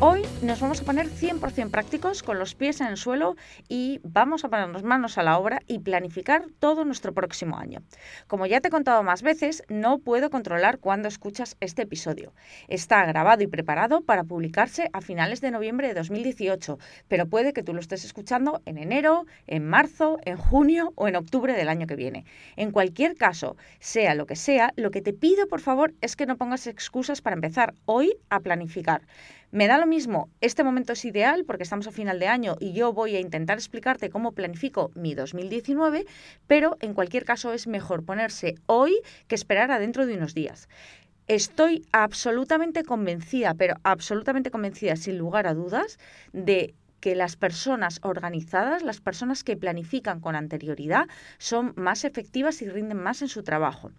Hoy nos vamos a poner 100% prácticos con los pies en el suelo y vamos a ponernos manos a la obra y planificar todo nuestro próximo año. Como ya te he contado más veces, no puedo controlar cuándo escuchas este episodio. Está grabado y preparado para publicarse a finales de noviembre de 2018, pero puede que tú lo estés escuchando en enero, en marzo, en junio o en octubre del año que viene. En cualquier caso, sea lo que sea, lo que te pido por favor es que no pongas excusas para empezar hoy a planificar. Me da lo mismo, este momento es ideal porque estamos a final de año y yo voy a intentar explicarte cómo planifico mi 2019, pero en cualquier caso es mejor ponerse hoy que esperar a dentro de unos días. Estoy absolutamente convencida, pero absolutamente convencida, sin lugar a dudas, de que las personas organizadas, las personas que planifican con anterioridad, son más efectivas y rinden más en su trabajo.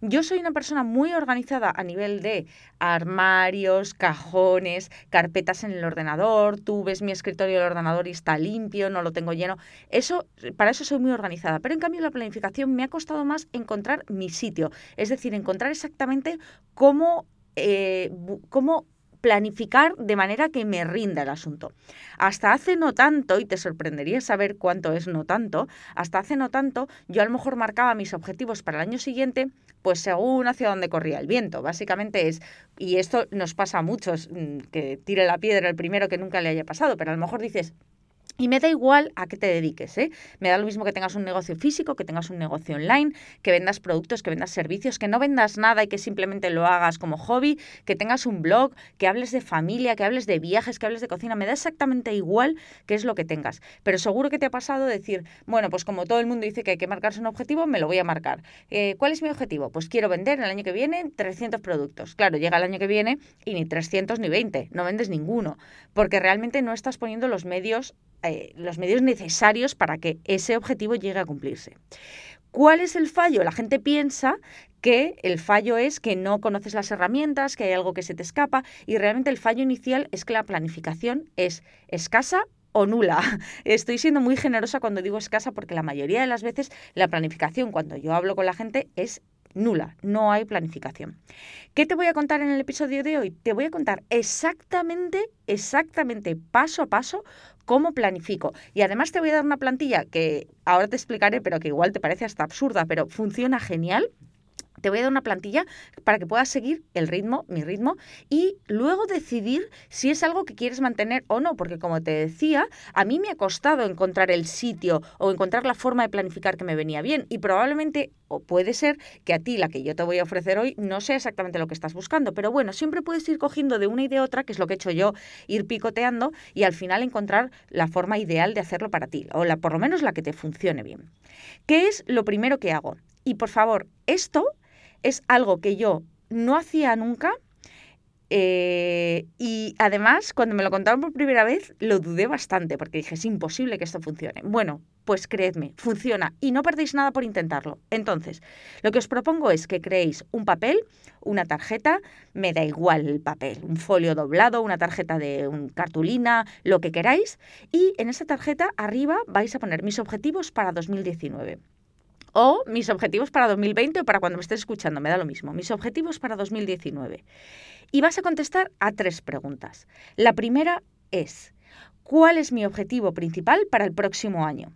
Yo soy una persona muy organizada a nivel de armarios, cajones, carpetas en el ordenador, tú ves mi escritorio del ordenador y está limpio, no lo tengo lleno. Eso, para eso soy muy organizada. Pero en cambio la planificación me ha costado más encontrar mi sitio, es decir, encontrar exactamente cómo, eh, cómo planificar de manera que me rinda el asunto. Hasta hace no tanto, y te sorprendería saber cuánto es no tanto, hasta hace no tanto yo a lo mejor marcaba mis objetivos para el año siguiente, pues según hacia dónde corría el viento. Básicamente es, y esto nos pasa a muchos, mm, que tire la piedra el primero que nunca le haya pasado, pero a lo mejor dices, y me da igual a qué te dediques, ¿eh? Me da lo mismo que tengas un negocio físico, que tengas un negocio online, que vendas productos, que vendas servicios, que no vendas nada y que simplemente lo hagas como hobby, que tengas un blog, que hables de familia, que hables de viajes, que hables de cocina. Me da exactamente igual qué es lo que tengas. Pero seguro que te ha pasado decir, bueno, pues como todo el mundo dice que hay que marcarse un objetivo, me lo voy a marcar. Eh, ¿Cuál es mi objetivo? Pues quiero vender el año que viene 300 productos. Claro, llega el año que viene y ni 300 ni 20, no vendes ninguno, porque realmente no estás poniendo los medios eh, los medios necesarios para que ese objetivo llegue a cumplirse. ¿Cuál es el fallo? La gente piensa que el fallo es que no conoces las herramientas, que hay algo que se te escapa y realmente el fallo inicial es que la planificación es escasa o nula. Estoy siendo muy generosa cuando digo escasa porque la mayoría de las veces la planificación cuando yo hablo con la gente es nula, no hay planificación. ¿Qué te voy a contar en el episodio de hoy? Te voy a contar exactamente, exactamente, paso a paso, cómo planifico. Y además te voy a dar una plantilla que ahora te explicaré, pero que igual te parece hasta absurda, pero funciona genial te voy a dar una plantilla para que puedas seguir el ritmo, mi ritmo, y luego decidir si es algo que quieres mantener o no, porque como te decía, a mí me ha costado encontrar el sitio o encontrar la forma de planificar que me venía bien, y probablemente, o puede ser que a ti la que yo te voy a ofrecer hoy no sea exactamente lo que estás buscando, pero bueno, siempre puedes ir cogiendo de una y de otra, que es lo que he hecho yo, ir picoteando y al final encontrar la forma ideal de hacerlo para ti, o la, por lo menos la que te funcione bien. ¿Qué es lo primero que hago? Y por favor, esto es algo que yo no hacía nunca eh, y además, cuando me lo contaron por primera vez, lo dudé bastante porque dije, es imposible que esto funcione. Bueno, pues creedme, funciona y no perdéis nada por intentarlo. Entonces, lo que os propongo es que creéis un papel, una tarjeta, me da igual el papel, un folio doblado, una tarjeta de un cartulina, lo que queráis, y en esa tarjeta arriba vais a poner mis objetivos para 2019 o mis objetivos para 2020 o para cuando me estés escuchando, me da lo mismo, mis objetivos para 2019. Y vas a contestar a tres preguntas. La primera es, ¿cuál es mi objetivo principal para el próximo año?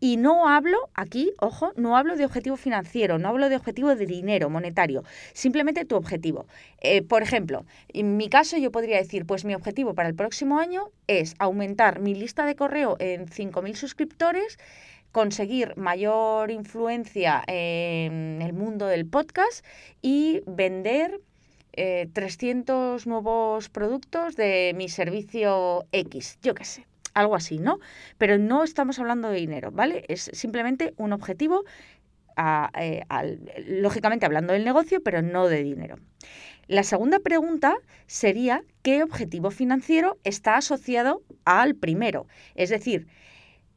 Y no hablo aquí, ojo, no hablo de objetivo financiero, no hablo de objetivo de dinero monetario, simplemente tu objetivo. Eh, por ejemplo, en mi caso yo podría decir, pues mi objetivo para el próximo año es aumentar mi lista de correo en 5.000 suscriptores conseguir mayor influencia en el mundo del podcast y vender 300 eh, nuevos productos de mi servicio X, yo qué sé, algo así, ¿no? Pero no estamos hablando de dinero, ¿vale? Es simplemente un objetivo, eh, lógicamente hablando del negocio, pero no de dinero. La segunda pregunta sería, ¿qué objetivo financiero está asociado al primero? Es decir,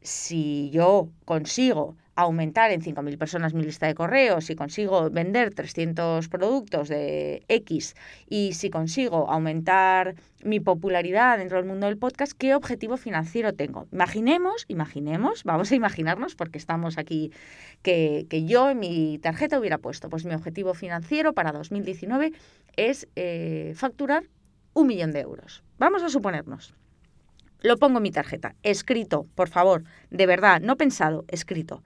si yo consigo aumentar en 5.000 personas mi lista de correos, si consigo vender 300 productos de X y si consigo aumentar mi popularidad dentro del mundo del podcast, ¿qué objetivo financiero tengo? Imaginemos, imaginemos, vamos a imaginarnos porque estamos aquí, que, yo en mi tarjeta hubiera puesto, pues mi objetivo financiero para 2019 es eh, facturar un millón de euros. Vamos a suponernos. Lo pongo en mi tarjeta, escrito, por favor, de verdad, no pensado, escrito.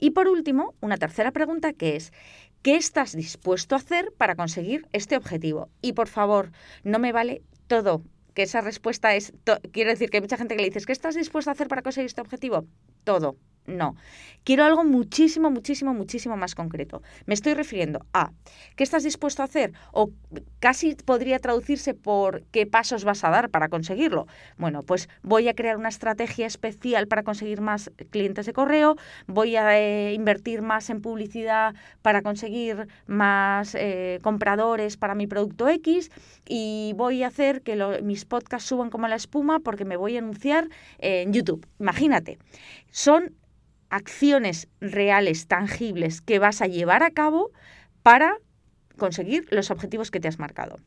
Y por último, una tercera pregunta que es, ¿qué estás dispuesto a hacer para conseguir este objetivo? Y por favor, no me vale todo, que esa respuesta es, quiero decir que hay mucha gente que le dices, ¿qué estás dispuesto a hacer para conseguir este objetivo? Todo, no. Quiero algo muchísimo, muchísimo, muchísimo más concreto. Me estoy refiriendo a qué estás dispuesto a hacer o casi podría traducirse por qué pasos vas a dar para conseguirlo. Bueno, pues voy a crear una estrategia especial para conseguir más clientes de correo, voy a eh, invertir más en publicidad para conseguir más eh, compradores para mi producto X y voy a hacer que mis podcasts suban como la espuma porque me voy a anunciar en YouTube. Imagínate, son acciones reales, tangibles, que vas a llevar a cabo para conseguir los objetivos que te has marcado.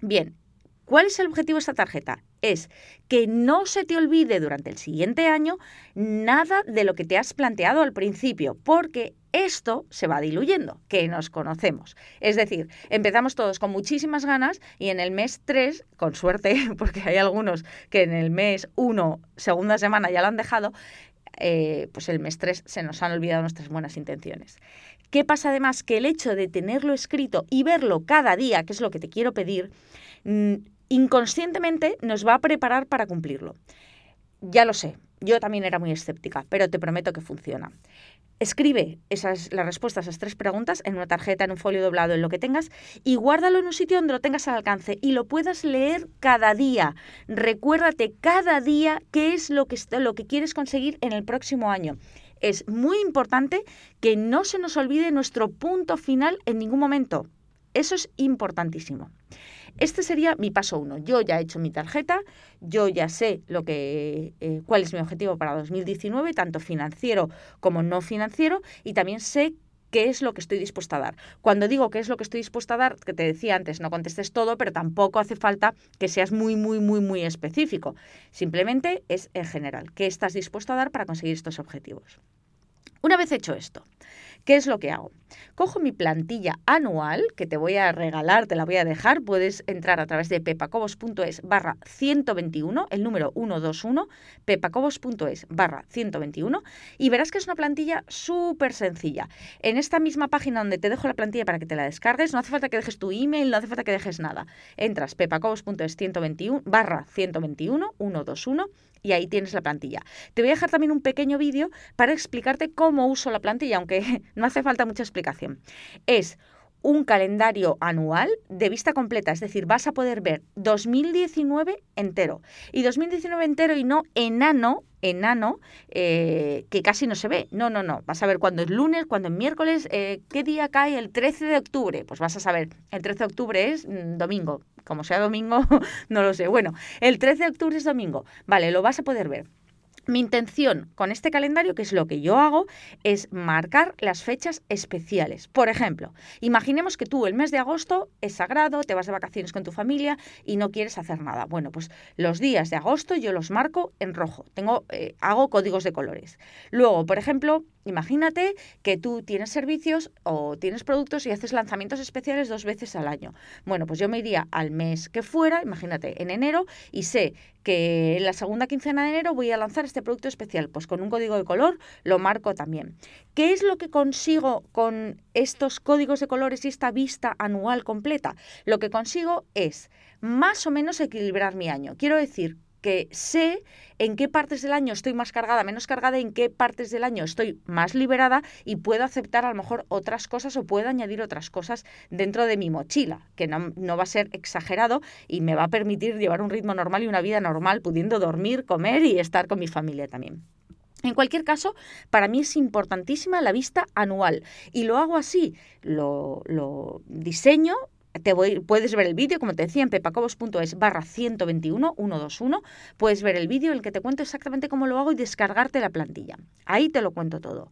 Bien, ¿cuál es el objetivo de esta tarjeta? Es que no se te olvide durante el siguiente año nada de lo que te has planteado al principio, porque esto se va diluyendo, que nos conocemos. Es decir, empezamos todos con muchísimas ganas y en el mes 3, con suerte, porque hay algunos que en el mes 1, segunda semana ya lo han dejado, eh, pues el mes 3 se nos han olvidado nuestras buenas intenciones. ¿Qué pasa además? Que el hecho de tenerlo escrito y verlo cada día, que es lo que te quiero pedir, mm, inconscientemente nos va a preparar para cumplirlo. Ya lo sé, yo también era muy escéptica, pero te prometo que funciona. Escribe esas, las respuestas a esas tres preguntas en una tarjeta, en un folio doblado, en lo que tengas, y guárdalo en un sitio donde lo tengas al alcance y lo puedas leer cada día. Recuérdate cada día qué es lo que, lo que quieres conseguir en el próximo año. Es muy importante que no se nos olvide nuestro punto final en ningún momento. Eso es importantísimo. Este sería mi paso uno. Yo ya he hecho mi tarjeta, yo ya sé lo que, eh, cuál es mi objetivo para 2019, tanto financiero como no financiero, y también sé qué es lo que estoy dispuesta a dar. Cuando digo qué es lo que estoy dispuesta a dar, que te decía antes, no contestes todo, pero tampoco hace falta que seas muy, muy, muy, muy específico. Simplemente es en general, qué estás dispuesto a dar para conseguir estos objetivos. Una vez hecho esto, ¿Qué es lo que hago? Cojo mi plantilla anual, que te voy a regalar, te la voy a dejar, puedes entrar a través de pepacobos.es barra 121, el número 121, pepacobos.es barra 121, y verás que es una plantilla súper sencilla. En esta misma página donde te dejo la plantilla para que te la descargues, no hace falta que dejes tu email, no hace falta que dejes nada. Entras pepacobos.es 121 barra 121, 121, y ahí tienes la plantilla. Te voy a dejar también un pequeño vídeo para explicarte cómo uso la plantilla, aunque no hace falta mucha explicación. Es un calendario anual de vista completa, es decir, vas a poder ver 2019 entero. Y 2019 entero y no enano, enano, eh, que casi no se ve. No, no, no. Vas a ver cuándo es lunes, cuándo es miércoles, eh, qué día cae el 13 de octubre. Pues vas a saber, el 13 de octubre es mm, domingo. Como sea domingo, no lo sé. Bueno, el 13 de octubre es domingo. Vale, lo vas a poder ver. Mi intención con este calendario, que es lo que yo hago, es marcar las fechas especiales. Por ejemplo, imaginemos que tú el mes de agosto es sagrado, te vas de vacaciones con tu familia y no quieres hacer nada. Bueno, pues los días de agosto yo los marco en rojo. Tengo, eh, hago códigos de colores. Luego, por ejemplo, Imagínate que tú tienes servicios o tienes productos y haces lanzamientos especiales dos veces al año. Bueno, pues yo me iría al mes que fuera, imagínate, en enero, y sé que en la segunda quincena de enero voy a lanzar este producto especial. Pues con un código de color lo marco también. ¿Qué es lo que consigo con estos códigos de colores y esta vista anual completa? Lo que consigo es más o menos equilibrar mi año. Quiero decir que sé en qué partes del año estoy más cargada, menos cargada, en qué partes del año estoy más liberada y puedo aceptar a lo mejor otras cosas o puedo añadir otras cosas dentro de mi mochila, que no, no va a ser exagerado y me va a permitir llevar un ritmo normal y una vida normal, pudiendo dormir, comer y estar con mi familia también. En cualquier caso, para mí es importantísima la vista anual y lo hago así, lo, lo diseño te voy, puedes ver el vídeo, como te decía, en pepacobos.es barra 121, 121. Puedes ver el vídeo en el que te cuento exactamente cómo lo hago y descargarte la plantilla. Ahí te lo cuento todo.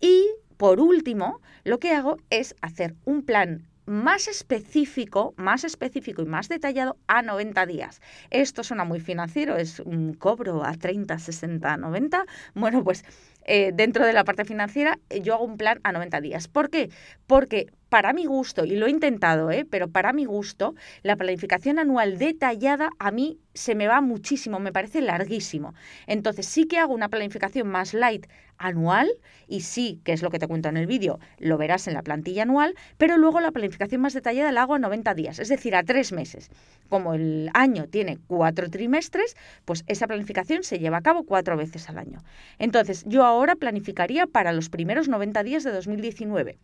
Y por último, lo que hago es hacer un plan más específico, más específico y más detallado a 90 días. Esto suena muy financiero, es un cobro a 30, 60, 90. Bueno, pues eh, dentro de la parte financiera yo hago un plan a 90 días. ¿Por qué? Porque para mi gusto, y lo he intentado, ¿eh? pero para mi gusto, la planificación anual detallada a mí se me va muchísimo, me parece larguísimo. Entonces sí que hago una planificación más light anual y sí, que es lo que te cuento en el vídeo, lo verás en la plantilla anual, pero luego la planificación más detallada la hago a 90 días, es decir, a tres meses. Como el año tiene cuatro trimestres, pues esa planificación se lleva a cabo cuatro veces al año. Entonces yo ahora planificaría para los primeros 90 días de 2019.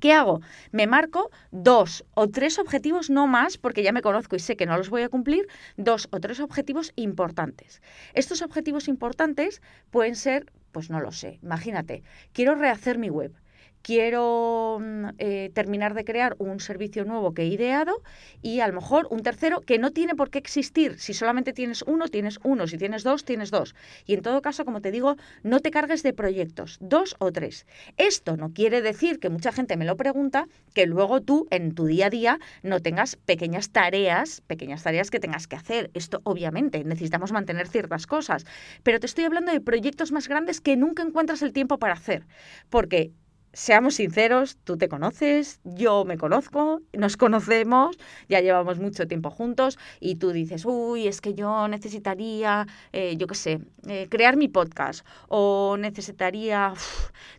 ¿Qué hago? Me marco dos o tres objetivos, no más, porque ya me conozco y sé que no los voy a cumplir, dos o tres objetivos importantes. Estos objetivos importantes pueden ser, pues no lo sé, imagínate, quiero rehacer mi web quiero mm, eh, terminar de crear un servicio nuevo que he ideado y a lo mejor un tercero que no tiene por qué existir. Si solamente tienes uno, tienes uno. Si tienes dos, tienes dos. Y en todo caso, como te digo, no te cargues de proyectos, dos o tres. Esto no quiere decir que mucha gente me lo pregunta, que luego tú en tu día a día no tengas pequeñas tareas, pequeñas tareas que tengas que hacer. Esto obviamente necesitamos mantener ciertas cosas. Pero te estoy hablando de proyectos más grandes que nunca encuentras el tiempo para hacer. Porque seamos sinceros, tú te conoces, yo me conozco, nos conocemos, ya llevamos mucho tiempo juntos y tú dices, uy, es que yo necesitaría, eh, yo qué sé, eh, crear mi podcast o necesitaría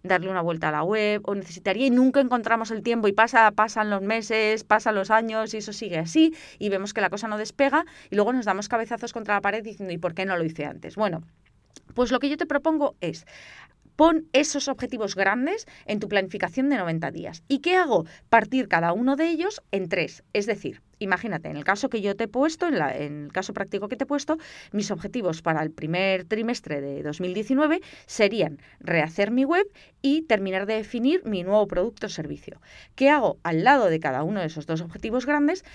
darle una vuelta a la web o necesitaría y nunca encontramos el tiempo y pasa, pasan los meses, pasan los años y eso sigue así y vemos que la cosa no despega y luego nos damos cabezazos contra la pared diciendo, ¿y por qué no lo hice antes? Bueno. Pues lo que yo te propongo es Pon esos objetivos grandes en tu planificación de 90 días. ¿Y qué hago? Partir cada uno de ellos en tres. Es decir, imagínate, en el caso que yo te he puesto, en, el caso práctico que te he puesto, mis objetivos para el primer trimestre de 2019 serían rehacer mi web y terminar de definir mi nuevo producto o servicio. ¿Qué hago? Al lado de cada uno de esos dos objetivos grandes,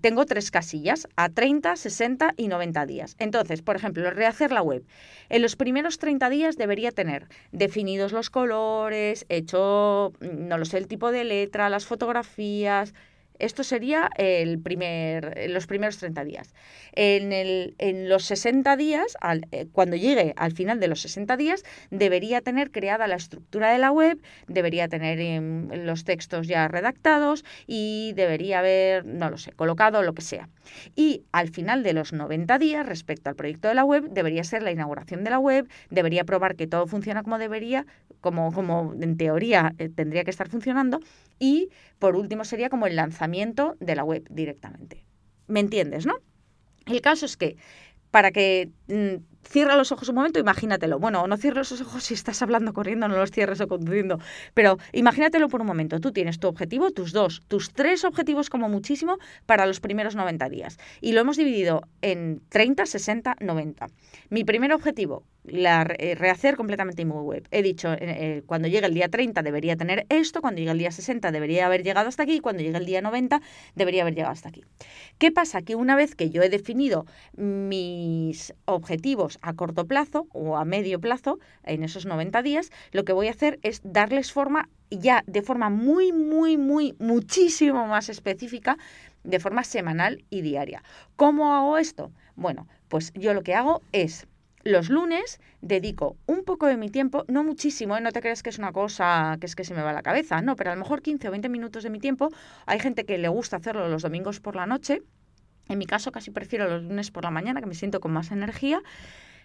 tengo tres casillas, a 30, 60 y 90 días. Entonces, por ejemplo, rehacer la web. En los primeros 30 días debería tener definidos los colores, hecho, mm, no lo sé, el tipo de letra, las fotografías, esto sería el primer, los primeros 30 días. En, el, en los 60 días, eh, cuando llegue al final de los 60 días, debería tener creada la estructura de la web, debería tener em, los textos ya redactados y debería haber, no lo sé, colocado lo que sea. Y al final de los 90 días, respecto al proyecto de la web, debería ser la inauguración de la web, debería probar que todo funciona como debería, como, como en teoría eh, tendría que estar funcionando. Y por último sería como el lanzamiento de la web directamente. ¿Me entiendes, no? El caso es que para que mm, cierra los ojos un momento, imagínatelo. Bueno, no cierres los ojos si estás hablando corriendo, no los cierres o conduciendo. Pero imagínatelo por un momento. Tú tienes tu objetivo, tus dos, tus tres objetivos como muchísimo para los primeros 90 días. Y lo hemos dividido en 30, 60, 90. Mi primer objetivo, la, eh, rehacer completamente mi web. He dicho, eh, eh, cuando llegue el día 30 debería tener esto, cuando llegue el día 60 debería haber llegado hasta aquí, y cuando llegue el día 90 debería haber llegado hasta aquí. ¿Qué pasa? Que una vez que yo he definido mis objetivos a corto plazo o a medio plazo, en esos 90 días, lo que voy a hacer es darles forma ya de forma muy, muy, muy, muchísimo más específica, de forma semanal y diaria. ¿Cómo hago esto? Bueno, pues yo lo que hago es los lunes dedico un poco de mi tiempo, no muchísimo, ¿eh? no te creas que es una cosa que es que se me va la cabeza, no, pero a lo mejor 15 o 20 minutos de mi tiempo. Hay gente que le gusta hacerlo los domingos por la noche. En mi caso casi prefiero los lunes por la mañana, que me siento con más energía.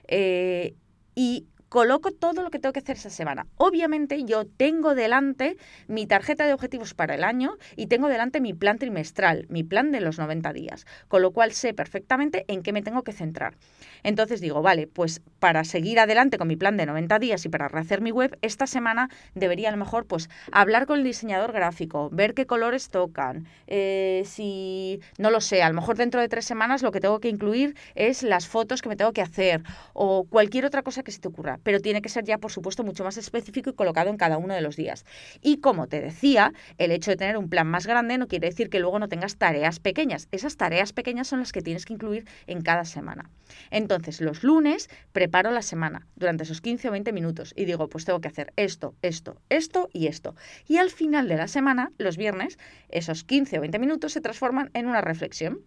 Eh, y coloco todo lo que tengo que hacer esa semana. Obviamente yo tengo delante mi tarjeta de objetivos para el año y tengo delante mi plan trimestral, mi plan de los 90 días, con lo cual sé perfectamente en qué me tengo que centrar. Entonces digo, vale, pues para seguir adelante con mi plan de 90 días y para rehacer mi web, esta semana debería a lo mejor pues hablar con el diseñador gráfico, ver qué colores tocan, eh, si no lo sé, a lo mejor dentro de tres semanas lo que tengo que incluir es las fotos que me tengo que hacer o cualquier otra cosa que se te ocurra pero tiene que ser ya, por supuesto, mucho más específico y colocado en cada uno de los días. Y como te decía, el hecho de tener un plan más grande no quiere decir que luego no tengas tareas pequeñas. Esas tareas pequeñas son las que tienes que incluir en cada semana. Entonces, los lunes preparo la semana durante esos 15 o 20 minutos y digo, pues tengo que hacer esto, esto, esto y esto. Y al final de la semana, los viernes, esos 15 o 20 minutos se transforman en una reflexión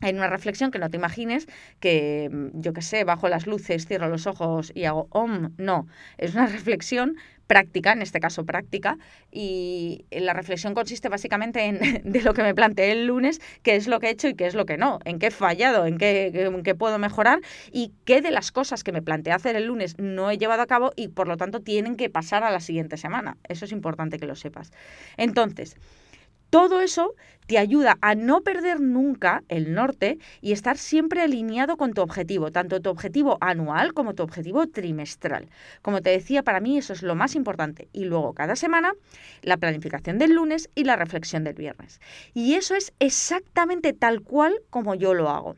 en una reflexión que no te imagines que, mm, yo qué sé, bajo las luces, cierro los ojos y hago om. No, es una reflexión práctica, en este caso práctica, y la reflexión consiste básicamente en de lo que me planteé el lunes, qué es lo que he hecho y qué es lo que no, en qué he fallado, en qué, en qué puedo mejorar y qué de las cosas que me planteé hacer el lunes no he llevado a cabo y por lo tanto tienen que pasar a la siguiente semana. Eso es importante que lo sepas. Entonces, todo eso te ayuda a no perder nunca el norte y estar siempre alineado con tu objetivo, tanto tu objetivo anual como tu objetivo trimestral. Como te decía, para mí eso es lo más importante. Y luego cada semana la planificación del lunes y la reflexión del viernes. Y eso es exactamente tal cual como yo lo hago.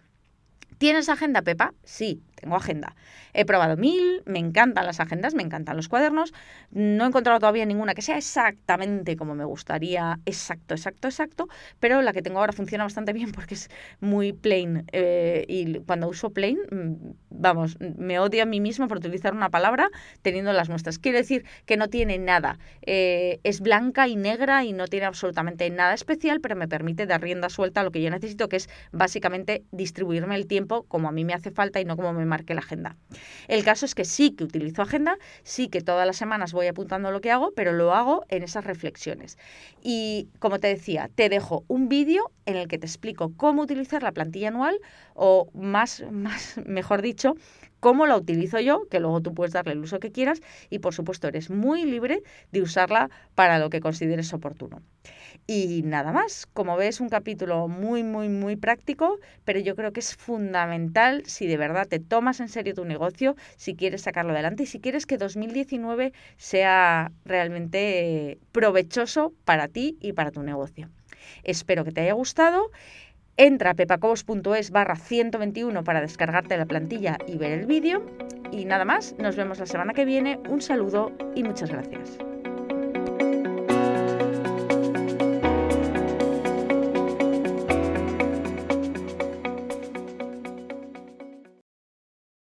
¿Tienes agenda, Pepa? Sí, tengo agenda. He probado mil, me encantan las agendas, me encantan los cuadernos. No he encontrado todavía ninguna que sea exactamente como me gustaría, exacto, exacto, exacto, pero la que tengo ahora funciona bastante bien porque es muy plain. Eh, y cuando uso plain, mm, vamos, me odio a mí mismo por utilizar una palabra teniendo las nuestras. Quiere decir que no tiene nada. Eh, es blanca y negra y no tiene absolutamente nada especial, pero me permite dar rienda suelta a lo que yo necesito, que es básicamente distribuirme el tiempo como a mí me hace falta y no como me marque la agenda. El caso es que sí que utilizo agenda, sí que todas las semanas voy apuntando lo que hago, pero lo hago en esas reflexiones. Y como te decía, te dejo un vídeo en el que te explico cómo utilizar la plantilla anual o más, más mejor dicho, cómo la utilizo yo, que luego tú puedes darle el uso que quieras y por supuesto eres muy libre de usarla para lo que consideres oportuno. Y nada más, como ves, un capítulo muy, muy, muy práctico, pero yo creo que es fundamental si de verdad te tomas en serio tu negocio, si quieres sacarlo adelante y si quieres que 2019 sea realmente provechoso para ti y para tu negocio. Espero que te haya gustado. Entra a pepacobos.es barra 121 para descargarte la plantilla y ver el vídeo. Y nada más, nos vemos la semana que viene. Un saludo y muchas gracias.